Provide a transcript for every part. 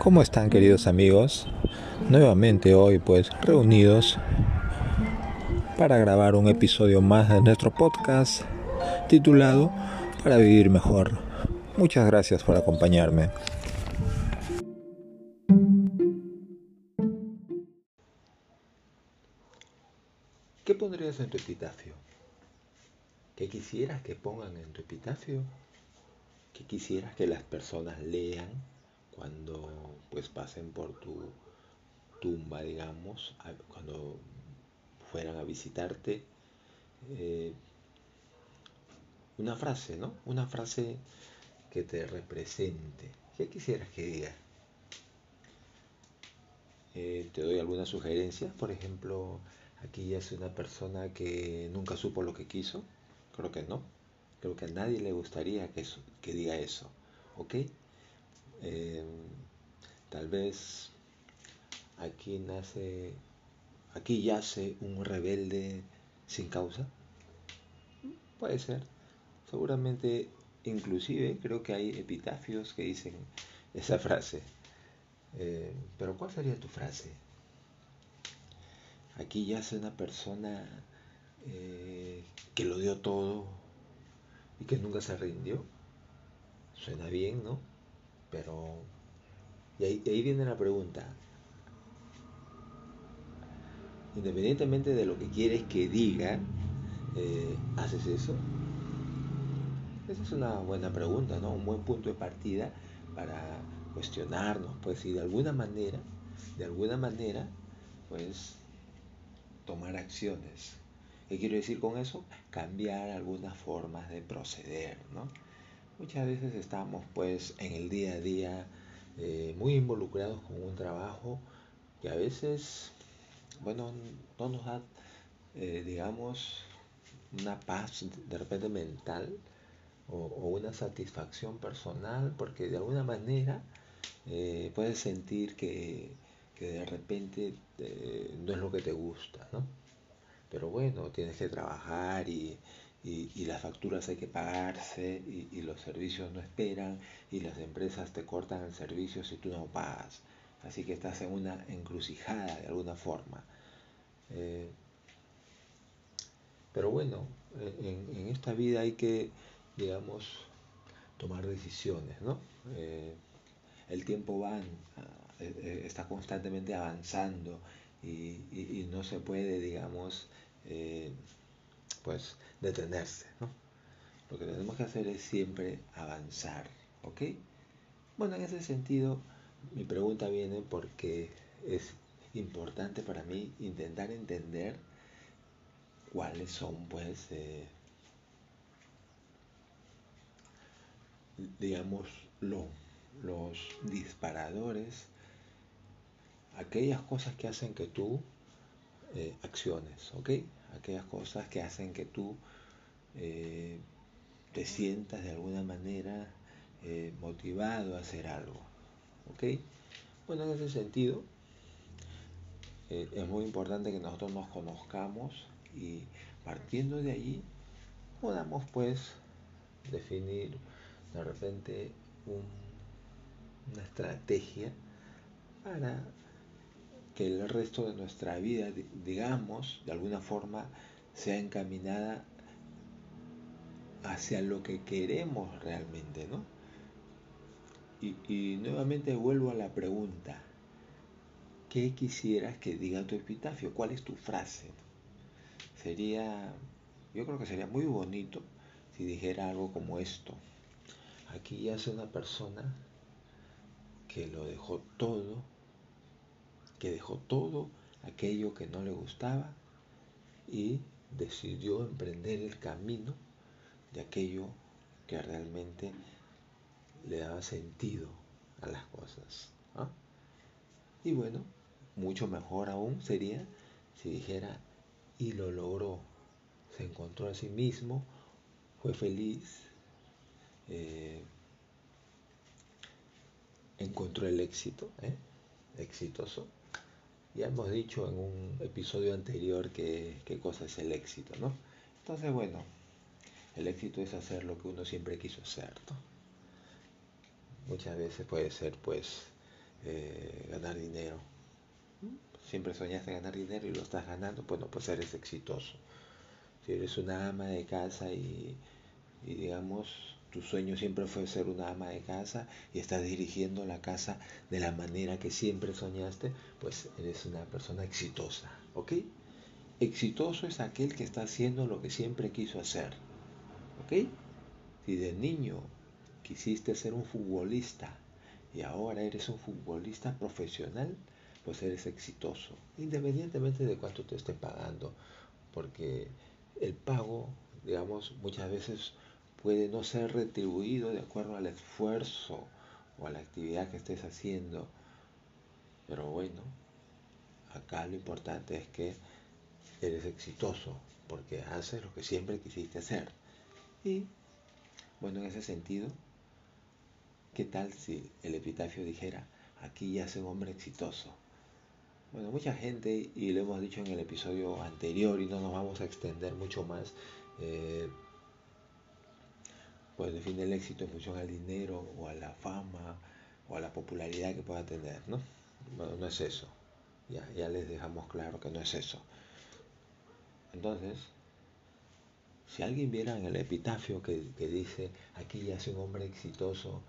¿Cómo están queridos amigos? Nuevamente hoy pues reunidos para grabar un episodio más de nuestro podcast titulado Para vivir mejor. Muchas gracias por acompañarme. ¿Qué pondrías en tu epitafio? ¿Qué quisieras que pongan en tu epitafio? ¿Qué quisieras que las personas lean cuando pues pasen por tu tumba, digamos, cuando fueran a visitarte? Eh, una frase, ¿no? Una frase que te represente. ¿Qué quisieras que diga? Eh, te doy algunas sugerencias. Por ejemplo, aquí ya es una persona que nunca supo lo que quiso. Creo que no. Creo que a nadie le gustaría que, que diga eso. ¿Ok? Eh, tal vez aquí nace, aquí yace un rebelde sin causa. Puede ser. Seguramente, inclusive, creo que hay epitafios que dicen esa frase. Eh, pero ¿cuál sería tu frase? Aquí yace una persona eh, que lo dio todo y que nunca se rindió. Suena bien, ¿no? Pero... Y ahí, viene la pregunta. Independientemente de lo que quieres que diga, eh, ¿haces eso? Esa es una buena pregunta, ¿no? Un buen punto de partida para cuestionarnos, pues si de alguna manera, de alguna manera, pues tomar acciones. ¿Qué quiero decir con eso? Cambiar algunas formas de proceder, ¿no? Muchas veces estamos pues en el día a día eh, muy involucrados con un trabajo que a veces, bueno, no nos da, eh, digamos, una paz de repente mental o, una satisfacción personal porque de alguna manera eh, puedes sentir que, de repente no es lo que te gusta, ¿no? Pero bueno, tienes que trabajar y, las facturas hay que pagarse y, los servicios no esperan y las empresas te cortan el servicio si tú no pagas. Así que estás en una encrucijada de alguna forma. Eh, pero bueno, en, esta vida hay que, digamos, tomar decisiones, ¿no? Eh, el tiempo va, eh, está constantemente avanzando y, no se puede, digamos, pues detenerse. ¿no? Lo que tenemos que hacer es siempre avanzar. ¿Ok? Bueno, en ese sentido, mi pregunta viene porque es importante para mí intentar entender cuáles son, pues, eh, digamos, los disparadores aquellas cosas que hacen que tú eh, acciones, ¿ok? Aquellas cosas que hacen que tú eh, te sientas de alguna manera eh, motivado a hacer algo, ¿ok? Bueno, en ese sentido, es muy importante que nosotros nos conozcamos y partiendo de allí podamos pues definir de repente una estrategia para que el resto de nuestra vida, digamos, de alguna forma, sea encaminada hacia lo que queremos realmente, ¿no? Y, nuevamente vuelvo a la pregunta, ¿qué quisieras que diga tu epitafio? ¿Cuál es tu frase? Sería, yo creo que sería muy bonito si dijera algo como esto. Aquí yace una persona que lo dejó todo que dejó todo aquello que no le gustaba y decidió emprender el camino de aquello que realmente le daba sentido a las cosas. Y bueno, mucho mejor aún sería si dijera, y lo logró, se encontró a sí mismo, fue feliz, eh, encontró el éxito, ¿eh? exitoso ya hemos dicho en un episodio anterior qué cosa es el éxito, ¿no? Entonces, bueno, el éxito es hacer lo que uno siempre quiso hacer, ¿no? Muchas veces puede ser, pues, eh, ganar dinero. Siempre soñaste ganar dinero y lo estás ganando, bueno, pues eres exitoso. Si eres una ama de casa y, y digamos, tu sueño siempre fue ser una ama de casa y estás dirigiendo la casa de la manera que siempre soñaste, pues eres una persona exitosa, ¿ok? Exitoso es aquel que está haciendo lo que siempre quiso hacer, ¿ok? Si de niño quisiste ser un futbolista y ahora eres un futbolista profesional, pues eres exitoso, independientemente de cuánto te esté pagando, porque el pago, digamos, muchas veces puede no ser retribuido de acuerdo al esfuerzo o a la actividad que estés haciendo. Pero bueno, acá lo importante es que eres exitoso porque haces lo que siempre quisiste hacer. Y bueno, en ese sentido, ¿qué tal si el epitafio dijera, aquí ya un hombre exitoso? Bueno, mucha gente, y lo hemos dicho en el episodio anterior y no nos vamos a extender mucho más, eh, pues define el éxito en función al dinero o a la fama o a la popularidad que pueda tener, ¿no? Bueno, no es eso. Ya, ya les dejamos claro que no es eso. Entonces, si alguien viera en el epitafio que, dice, aquí ya es un hombre exitoso,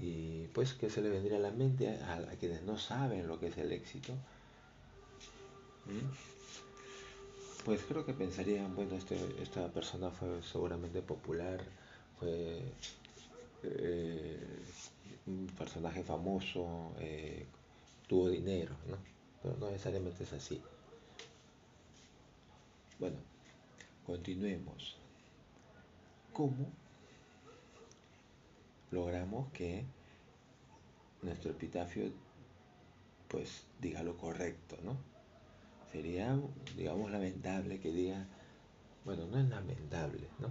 y pues que se le vendría a la mente a, quienes no saben lo que es el éxito, pues creo que pensarían, bueno, este, esta persona fue seguramente popular, fue eh, un personaje famoso, eh, tuvo dinero, ¿no? Pero no necesariamente es así. Bueno, continuemos. ¿Cómo logramos que nuestro epitafio pues diga lo correcto, ¿no? Sería, digamos, lamentable que diga, bueno, no es lamentable, ¿no?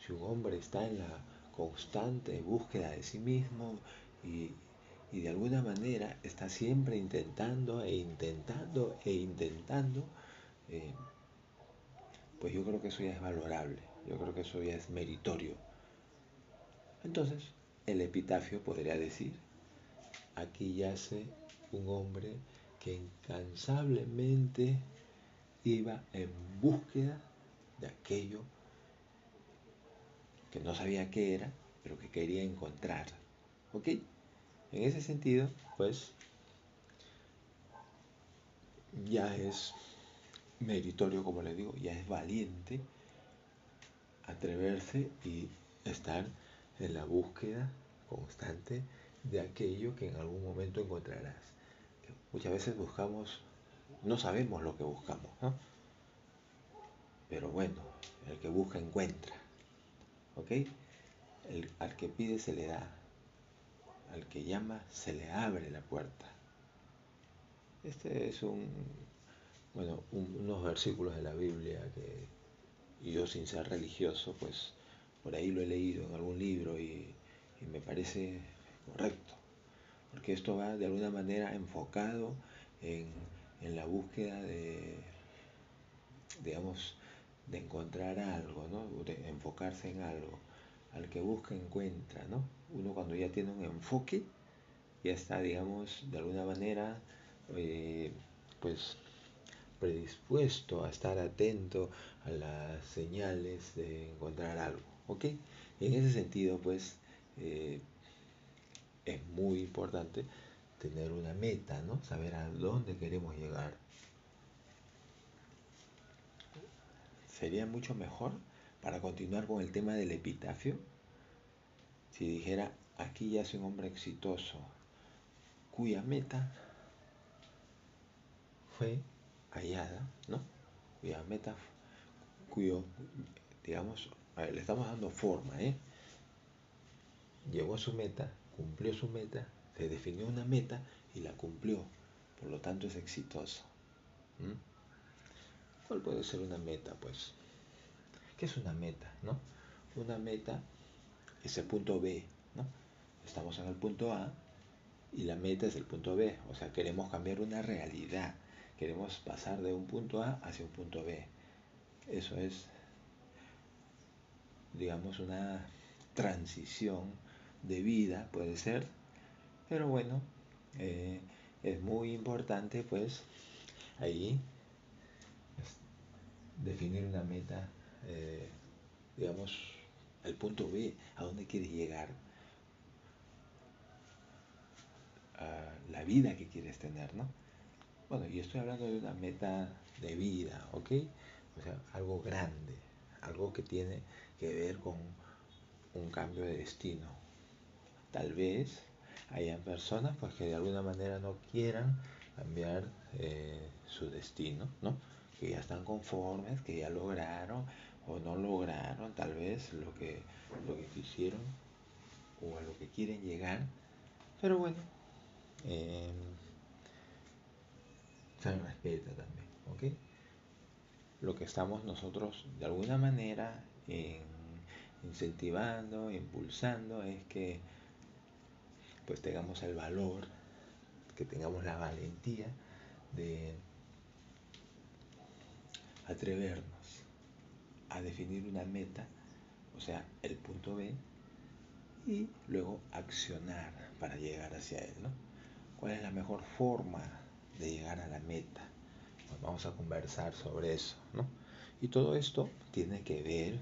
Si un hombre está en la constante búsqueda de sí mismo y, de alguna manera está siempre intentando e intentando e intentando, eh, pues yo creo que eso ya es valorable, yo creo que eso ya es meritorio. Entonces, el epitafio podría decir, aquí yace un hombre que incansablemente iba en búsqueda de aquello que no sabía qué era, pero que quería encontrar. ¿Ok? En ese sentido, pues, ya es meritorio, como le digo, ya es valiente atreverse y estar en la búsqueda constante de aquello que en algún momento encontrarás. Muchas veces buscamos, no sabemos lo que buscamos, ¿no? Pero bueno, el que busca encuentra. ¿Ok? al que pide se le da. Al que llama se le abre la puerta. Este es un, bueno, unos versículos de la Biblia que yo sin ser religioso, pues por ahí lo he leído en algún libro y, me parece correcto. Porque esto va de alguna manera enfocado en, en la búsqueda de, digamos, de encontrar algo, ¿no? de enfocarse en algo. Al que busca encuentra, ¿no? Uno cuando ya tiene un enfoque, ya está, digamos, de alguna manera, eh, pues predispuesto a estar atento a las señales de encontrar algo, ¿ok? en ese sentido, pues, eh, es muy importante tener una meta, ¿no? Saber a dónde queremos llegar. Sería mucho mejor para continuar con el tema del epitafio si dijera aquí ya es un hombre exitoso cuya meta fue hallada, ¿no? Cuya meta, cuyo, digamos, le estamos dando forma, ¿eh? Llegó a su meta, cumplió su meta, se definió una meta y la cumplió, por lo tanto es exitoso. ¿Cuál puede ser una meta? Pues, ¿qué es una meta? ¿no? Una meta es el punto B, ¿no? Estamos en el punto A y la meta es el punto B, o sea, queremos cambiar una realidad, queremos pasar de un punto A hacia un punto B. Eso es, digamos, una transición de vida, puede ser, pero bueno, eh, es muy importante pues ahí definir una meta, eh, digamos, el punto B, a dónde quieres llegar, la vida que quieres tener, ¿no? Bueno, y estoy hablando de una meta de vida, ¿ok? O sea, algo grande, algo que tiene que ver con un cambio de destino. Tal vez hayan personas pues, que de alguna manera no quieran cambiar eh, su destino, ¿no? Que ya están conformes, que ya lograron o no lograron tal vez lo que, lo que quisieron o a lo que quieren llegar. Pero bueno, eh, se respeta también, ¿ok? Lo que estamos nosotros de alguna manera incentivando, impulsando es que pues tengamos el valor, que tengamos la valentía de atrevernos a definir una meta, o sea, el punto B, y luego accionar para llegar hacia él, ¿no? ¿Cuál es la mejor forma de llegar a la meta? Pues vamos a conversar sobre eso, ¿no? Y todo esto tiene que ver,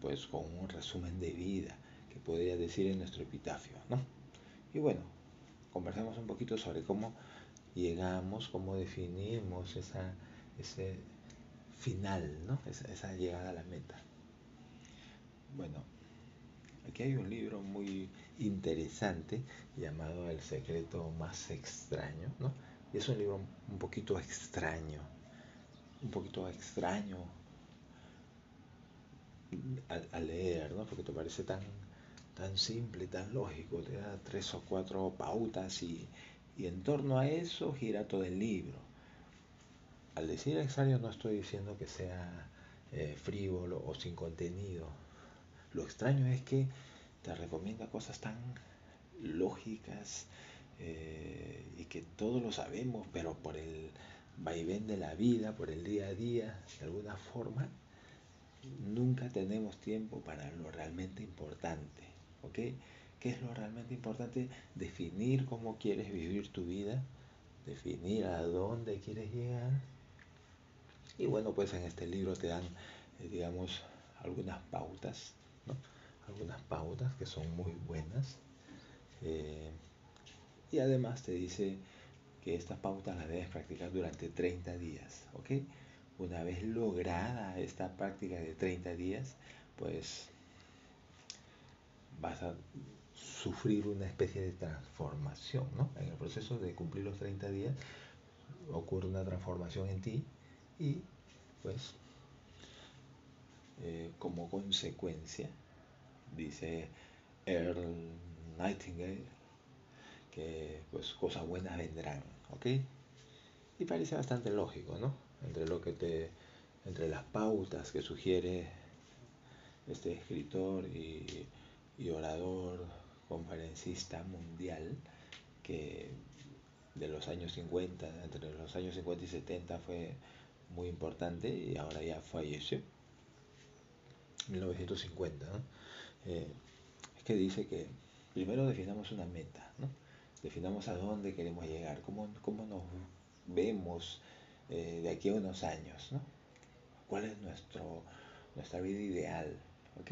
pues, con un resumen de vida que podría decir en nuestro epitafio, ¿no? Y bueno, conversemos un poquito sobre cómo llegamos, cómo definimos esa ese final, ¿no? Esa, llegada a la meta. Bueno, aquí hay un libro muy interesante llamado El secreto más extraño, ¿no? Y es un libro un poquito extraño, un poquito extraño al, leer, ¿no? Porque te parece tan, tan simple, tan lógico, te da tres o cuatro pautas y, y en torno a eso gira todo el libro al decir extraño no estoy diciendo que sea eh, frívolo o sin contenido. Lo extraño es que te recomienda cosas tan lógicas eh, y que todos lo sabemos, pero por el vaivén de la vida, por el día a día, de alguna forma, nunca tenemos tiempo para lo realmente importante. ¿Ok? ¿Qué es lo realmente importante? Definir cómo quieres vivir tu vida, definir a dónde quieres llegar y bueno, pues en este libro te dan, eh, digamos, algunas pautas, ¿no? Algunas pautas que son muy buenas. Eh, y además te dice que estas pautas las debes practicar durante 30 días, ¿ok? Una vez lograda esta práctica de 30 días, pues vas a sufrir una especie de transformación, ¿no? En el proceso de cumplir los 30 días ocurre una transformación en ti y pues eh, como consecuencia dice Earl Nightingale que pues cosas buenas vendrán ok y parece bastante lógico no entre lo que te entre las pautas que sugiere este escritor y, y orador conferencista mundial que de los años 50, entre los años 50 y 70 fue muy importante y ahora ya falleció. 1950. Eh, es que dice que primero definamos una meta, definamos a dónde queremos llegar, cómo, cómo nos vemos eh, de aquí a unos años, cuál es nuestro, nuestra vida ideal. ¿ok?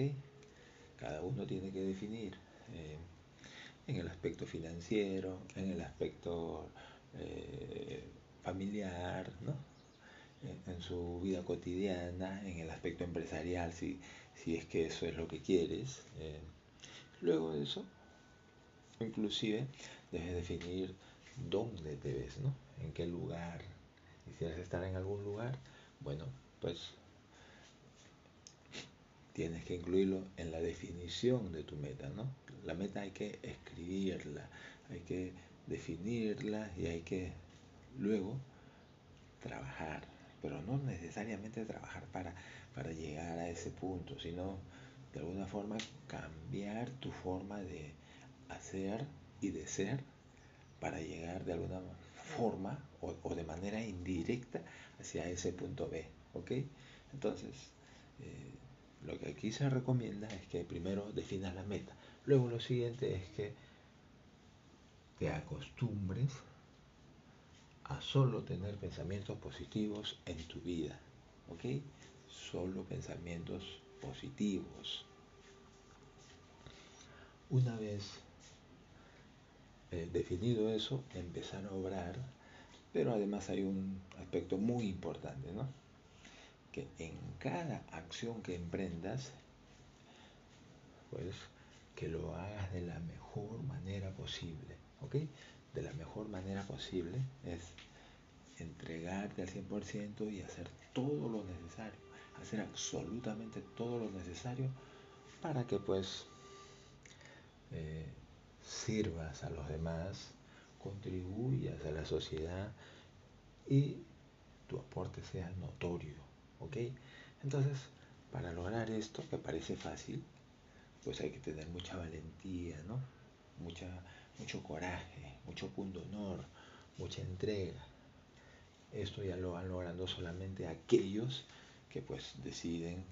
Cada uno tiene que definir eh, en el aspecto financiero, en el aspecto familiar, ¿no? En su vida cotidiana, en el aspecto empresarial, si, si es que eso es lo que quieres. Eh, luego de eso, inclusive, debes definir dónde te ves, ¿no? En qué lugar. Quisieras estar en algún lugar, bueno, pues tienes que incluirlo en la definición de tu meta, ¿no? La meta hay que escribirla, hay que definirla y hay que luego trabajar pero no necesariamente trabajar para, para llegar a ese punto, sino de alguna forma cambiar tu forma de hacer y de ser para llegar de alguna forma o, de manera indirecta hacia ese punto B. ¿Ok? Entonces, eh, lo que aquí se recomienda es que primero definas la meta. Luego lo siguiente es que te acostumbres a solo tener pensamientos positivos en tu vida, ¿ok? Solo pensamientos positivos. Una vez eh, definido eso, empezar a obrar, pero además hay un aspecto muy importante, ¿no? Que en cada acción que emprendas, pues que lo hagas de la mejor manera posible, ¿ok? De la mejor manera posible es entregarte al 100% y hacer todo lo necesario, hacer absolutamente todo lo necesario para que pues eh, sirvas a los demás, contribuyas a la sociedad y tu aporte sea notorio, ¿ok? Entonces, para lograr esto, que parece fácil, pues hay que tener mucha valentía, ¿no? Mucha, mucho coraje, mucho punto honor, mucha entrega. Esto ya lo van logrando solamente aquellos que pues deciden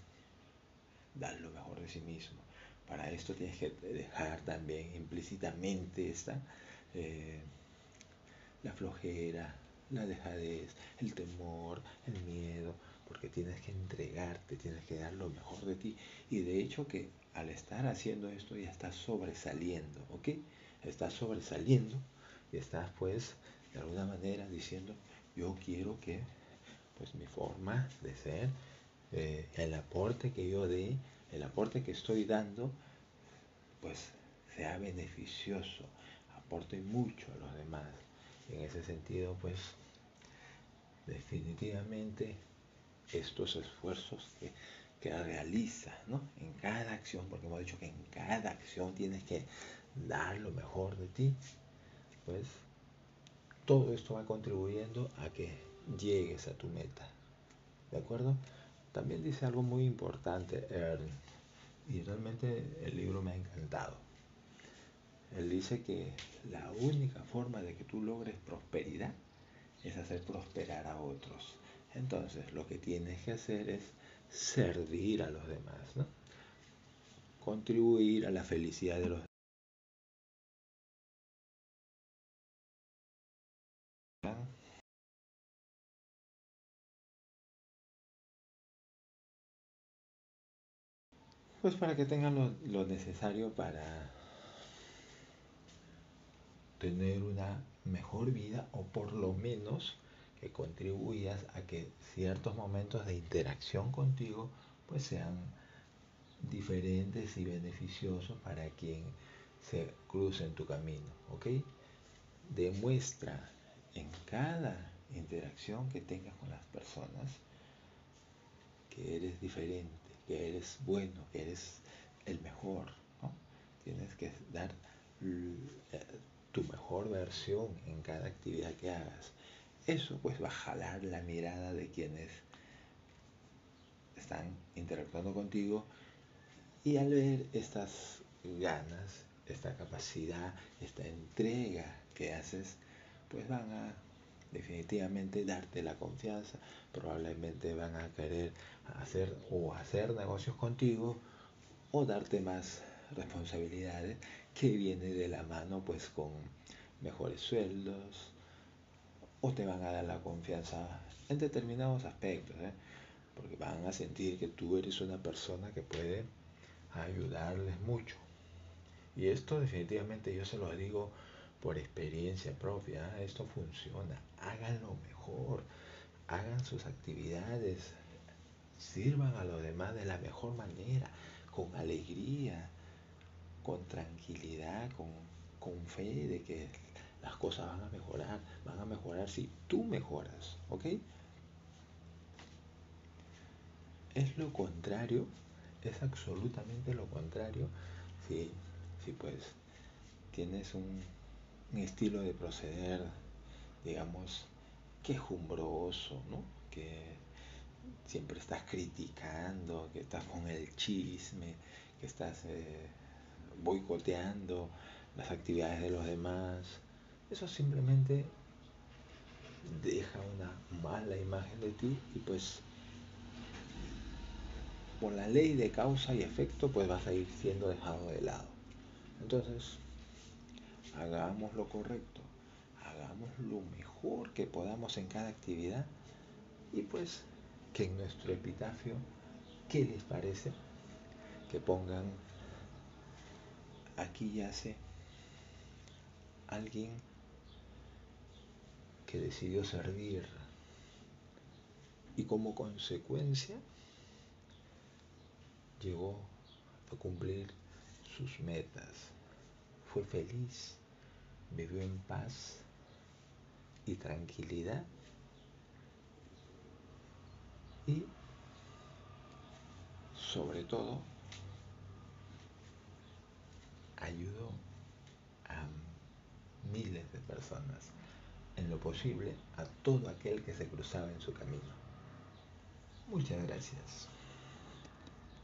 dar lo mejor de sí mismo. Para esto tienes que dejar también implícitamente esta, eh, la flojera, la dejadez, el temor, el miedo, porque tienes que entregarte, tienes que dar lo mejor de ti. Y de hecho que al estar haciendo esto ya estás sobresaliendo, ¿ok? Estás sobresaliendo y estás pues de alguna manera diciendo, yo quiero que pues mi forma de ser, eh, el aporte que yo dé, el aporte que estoy dando, pues sea beneficioso, aporte mucho a los demás. En ese sentido, pues definitivamente estos esfuerzos que, que realizas ¿no? en cada acción, porque hemos dicho que en cada acción tienes que dar lo mejor de ti, pues todo esto va contribuyendo a que llegues a tu meta. ¿De acuerdo? También dice algo muy importante, y realmente el libro me ha encantado. Él dice que la única forma de que tú logres prosperidad es hacer prosperar a otros. Entonces, lo que tienes que hacer es servir a los demás, ¿no? Contribuir a la felicidad de los Pues para que tengan lo, lo necesario para tener una mejor vida o por lo menos que contribuyas a que ciertos momentos de interacción contigo pues sean diferentes y beneficiosos para quien se cruce en tu camino, ¿ok? Demuestra en cada interacción que tengas con las personas que eres diferente, que eres bueno, que eres el mejor, ¿no? Tienes que dar tu mejor versión en cada actividad que hagas. Eso pues va a jalar la mirada de quienes están interactuando contigo y al ver estas ganas, esta capacidad, esta entrega que haces, pues van a definitivamente darte la confianza, probablemente van a querer hacer o hacer negocios contigo o darte más responsabilidades que viene de la mano pues con mejores sueldos o te van a dar la confianza en determinados aspectos, ¿eh? porque van a sentir que tú eres una persona que puede ayudarles mucho. Y esto definitivamente yo se lo digo por experiencia propia, ¿eh? esto funciona, háganlo mejor, hagan sus actividades, sirvan a los demás de la mejor manera, con alegría, con tranquilidad, con, con fe de que las cosas van a mejorar, van a mejorar si tú mejoras, ¿ok? Es lo contrario, es absolutamente lo contrario si, si pues tienes un, un estilo de proceder, digamos, quejumbroso, ¿no? Que siempre estás criticando, que estás con el chisme, que estás eh, boicoteando las actividades de los demás. Eso simplemente deja una mala imagen de ti y pues por la ley de causa y efecto pues vas a ir siendo dejado de lado. Entonces, hagamos lo correcto, hagamos lo mejor que podamos en cada actividad y pues que en nuestro epitafio, ¿qué les parece? Que pongan, aquí yace alguien que decidió servir y como consecuencia llegó a cumplir sus metas, fue feliz, vivió en paz y tranquilidad y sobre todo ayudó a miles de personas en lo posible a todo aquel que se cruzaba en su camino. Muchas gracias.